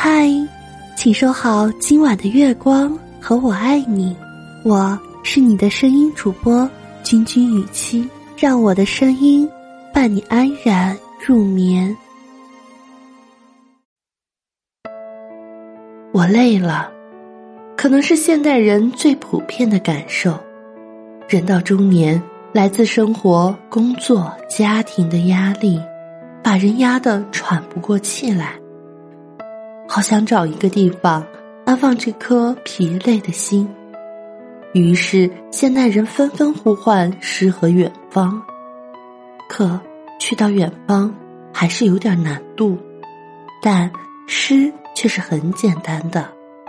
嗨，请收好今晚的月光和我爱你，我是你的声音主播君君雨期，让我的声音伴你安然入眠。我累了，可能是现代人最普遍的感受。人到中年，来自生活、工作、家庭的压力，把人压得喘不过气来。好想找一个地方安放这颗疲累的心，于是现代人纷纷呼唤诗和远方。可去到远方还是有点难度，但诗却是很简单的。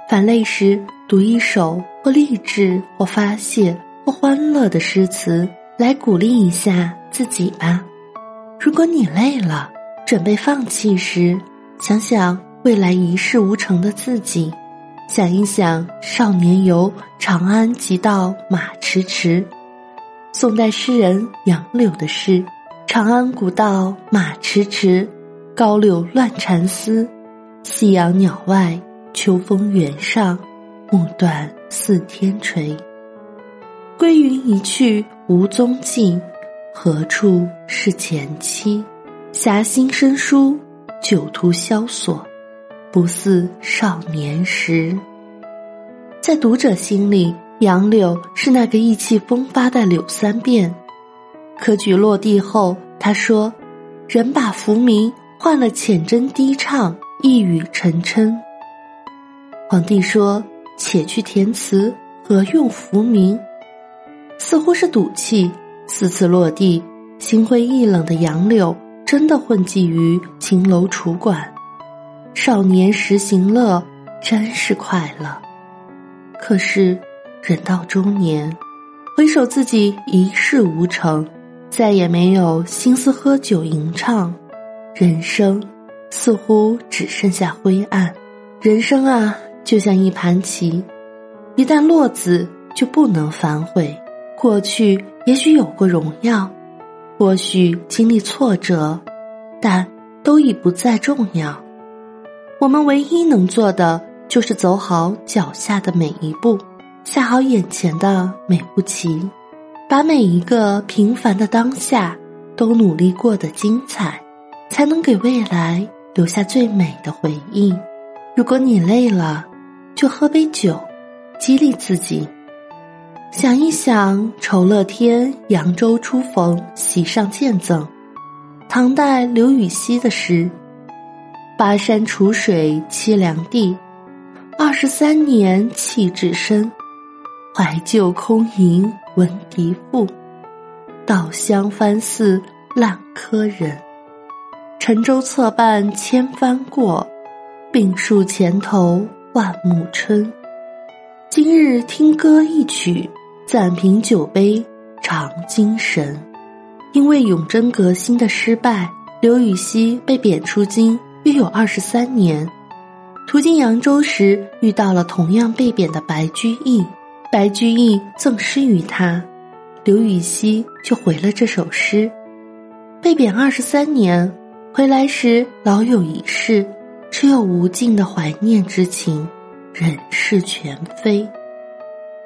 反累时读一首或励志或发泄或欢乐的诗词，来鼓励一下自己吧。如果你累了，准备放弃时，想想。未来一事无成的自己，想一想少年游长安即到马迟迟。宋代诗人杨柳的诗：“长安古道马迟迟，高柳乱蝉丝。夕阳鸟外，秋风原上，暮断似天垂。归云一去无踪迹，何处是前妻？侠心生疏，酒徒萧索。”不似少年时，在读者心里，杨柳是那个意气风发的柳三变。科举落地后，他说：“人把浮名换了浅斟低唱，一语成谶。”皇帝说：“且去填词，何用浮名？”似乎是赌气。四次落地，心灰意冷的杨柳真的混迹于青楼楚馆。少年时行乐，真是快乐。可是人到中年，回首自己一事无成，再也没有心思喝酒吟唱，人生似乎只剩下灰暗。人生啊，就像一盘棋，一旦落子就不能反悔。过去也许有过荣耀，或许经历挫折，但都已不再重要。我们唯一能做的，就是走好脚下的每一步，下好眼前的每步棋，把每一个平凡的当下都努力过得精彩，才能给未来留下最美的回忆。如果你累了，就喝杯酒，激励自己。想一想，酬乐天扬州初逢，席上见赠，唐代刘禹锡的诗。巴山楚水凄凉地，二十三年弃置身。怀旧空吟闻笛赋，稻香翻似烂柯人。沉舟侧畔千帆过，病树前头万木春。今日听歌一曲，暂凭酒杯长精神。因为永贞革新的失败，刘禹锡被贬出京。约有二十三年，途经扬州时遇到了同样被贬的白居易，白居易赠诗于他，刘禹锡就回了这首诗。被贬二十三年，回来时老友已逝，只有无尽的怀念之情，人事全非，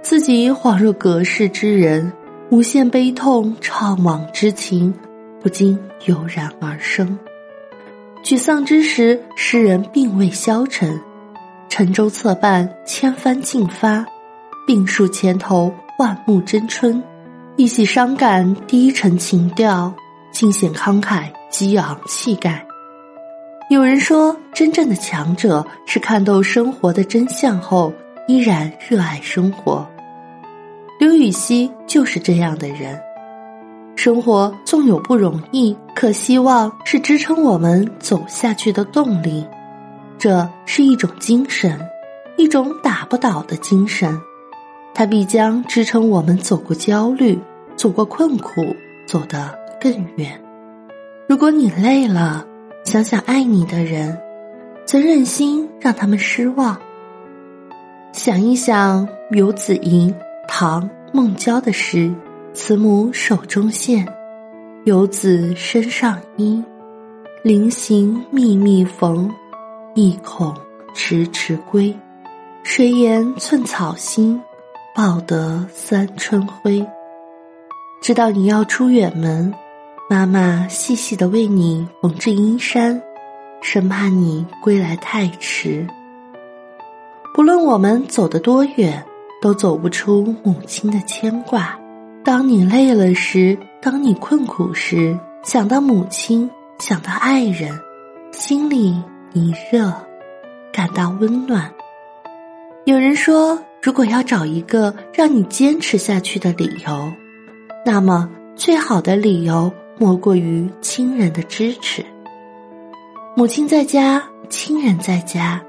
自己恍若隔世之人，无限悲痛怅惘之情，不禁油然而生。沮丧之时，诗人并未消沉。沉舟侧畔千帆竞发，病树前头万木争春。一袭伤感低沉情调，尽显慷慨激昂气概。有人说，真正的强者是看透生活的真相后依然热爱生活。刘禹锡就是这样的人。生活纵有不容易，可希望是支撑我们走下去的动力。这是一种精神，一种打不倒的精神，它必将支撑我们走过焦虑，走过困苦，走得更远。如果你累了，想想爱你的人，怎忍心让他们失望？想一想游子吟唐孟郊的诗。慈母手中线，游子身上衣。临行密密缝，意恐迟迟归。谁言寸草心，报得三春晖。知道你要出远门，妈妈细细的为你缝制衣衫，生怕你归来太迟。不论我们走得多远，都走不出母亲的牵挂。当你累了时，当你困苦时，想到母亲，想到爱人，心里一热，感到温暖。有人说，如果要找一个让你坚持下去的理由，那么最好的理由莫过于亲人的支持。母亲在家，亲人在家，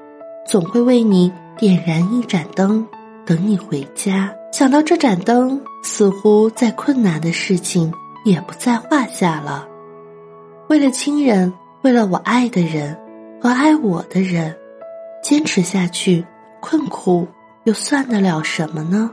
总会为你点燃一盏灯，等你回家。想到这盏灯，似乎再困难的事情也不在话下了。为了亲人，为了我爱的人和爱我的人，坚持下去，困苦又算得了什么呢？